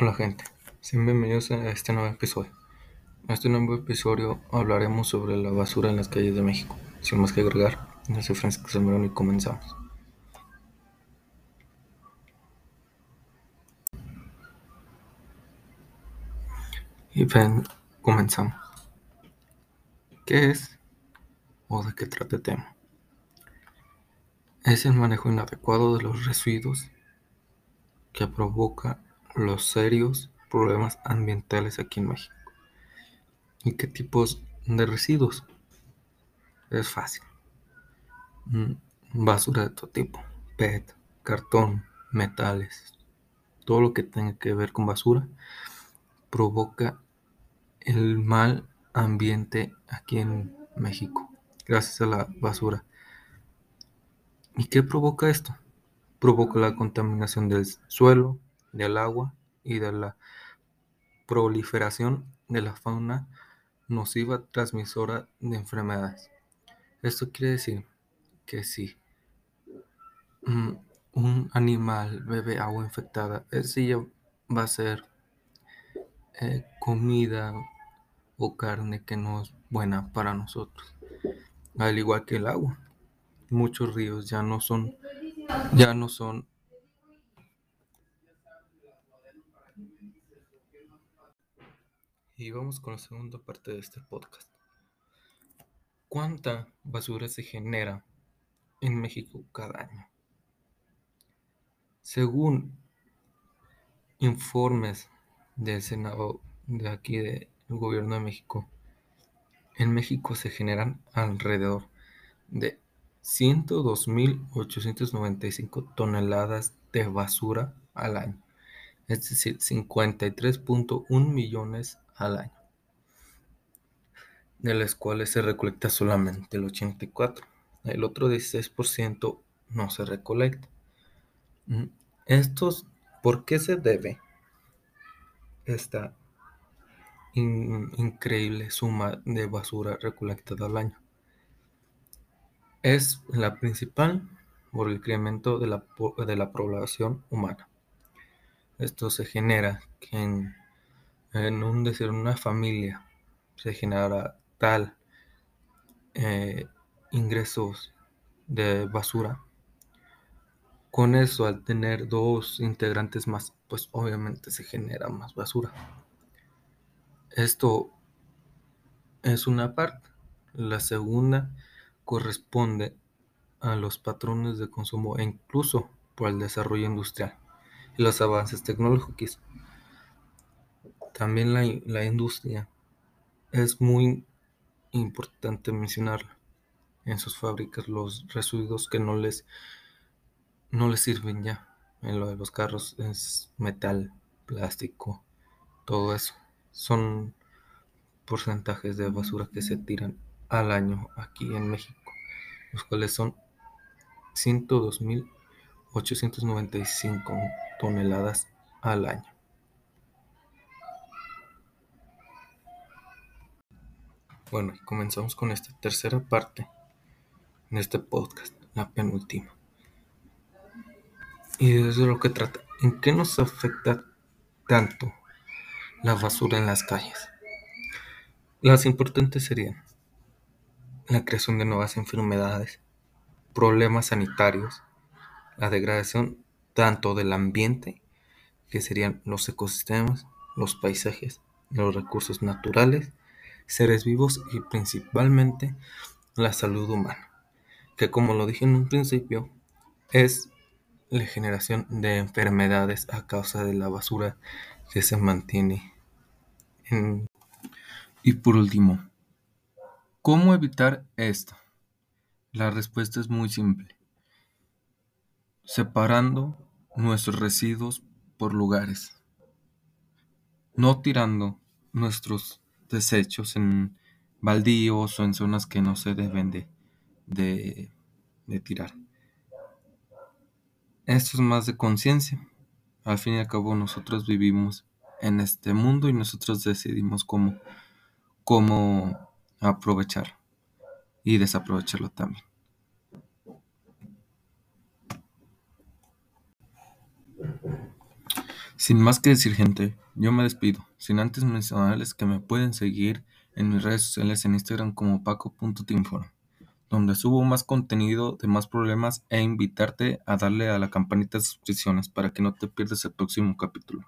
Hola gente, sean bienvenidos a este nuevo episodio. En este nuevo episodio hablaremos sobre la basura en las calles de México. Sin más que agregar, yo soy Francisco Salmerón y comenzamos. Y ven, comenzamos. ¿Qué es o de qué trata el tema? Es el manejo inadecuado de los residuos que provoca los serios problemas ambientales aquí en México. ¿Y qué tipos de residuos? Es fácil. Mm, basura de todo tipo, PET, cartón, metales, todo lo que tenga que ver con basura provoca el mal ambiente aquí en México, gracias a la basura. ¿Y qué provoca esto? Provoca la contaminación del suelo, del agua y de la proliferación de la fauna nociva transmisora de enfermedades. Esto quiere decir que si mm, un animal bebe agua infectada, ya va a ser eh, comida o carne que no es buena para nosotros. Al igual que el agua. Muchos ríos ya no son, ya no son Y vamos con la segunda parte de este podcast. ¿Cuánta basura se genera en México cada año? Según informes del Senado de aquí del Gobierno de México, en México se generan alrededor de 102.895 toneladas de basura al año, es decir, 53.1 millones al año, de las cuales se recolecta solamente el 84%. El otro 16% no se recolecta. Mm, estos, ¿por qué se debe esta increíble suma de basura recolectada al año? Es la principal por el incremento de la, de la población humana. Esto se genera en en un decir una familia se genera tal eh, ingresos de basura con eso al tener dos integrantes más pues obviamente se genera más basura. Esto es una parte. La segunda corresponde a los patrones de consumo e incluso por el desarrollo industrial y los avances tecnológicos también la, industria es muy importante mencionarla. En sus fábricas los residuos que no les, no les sirven ya. En lo de los carros es metal, plástico, todo eso. Son porcentajes de basura que se tiran al año aquí en México, los cuales son 102.895 toneladas al año. Bueno, comenzamos con esta tercera parte de este podcast, la penúltima. Y de es lo que trata. ¿En qué nos afecta tanto la basura en las calles? Las importantes serían la creación de nuevas enfermedades, problemas sanitarios, la degradación tanto del ambiente, que serían los ecosistemas, los paisajes, los recursos naturales, seres vivos y principalmente la salud humana, que como lo dije en un principio, es la generación de enfermedades a causa de la basura que se mantiene. Y por último, ¿cómo evitar esto? La respuesta es muy simple. Separando nuestros residuos por lugares. No tirando nuestros desechos en baldíos o en zonas que no se deben de, de, tirar. Esto es más de conciencia. Al fin y al cabo nosotros vivimos en este mundo y nosotros decidimos cómo, cómo aprovechar y desaprovecharlo también. Sin más que decir, gente, yo me despido, sin antes mencionarles que me pueden seguir en mis redes sociales en Instagram como paco.tinform, donde subo más contenido de más problemas e invitarte a darle a la campanita de suscripciones para que no te pierdas el próximo capítulo.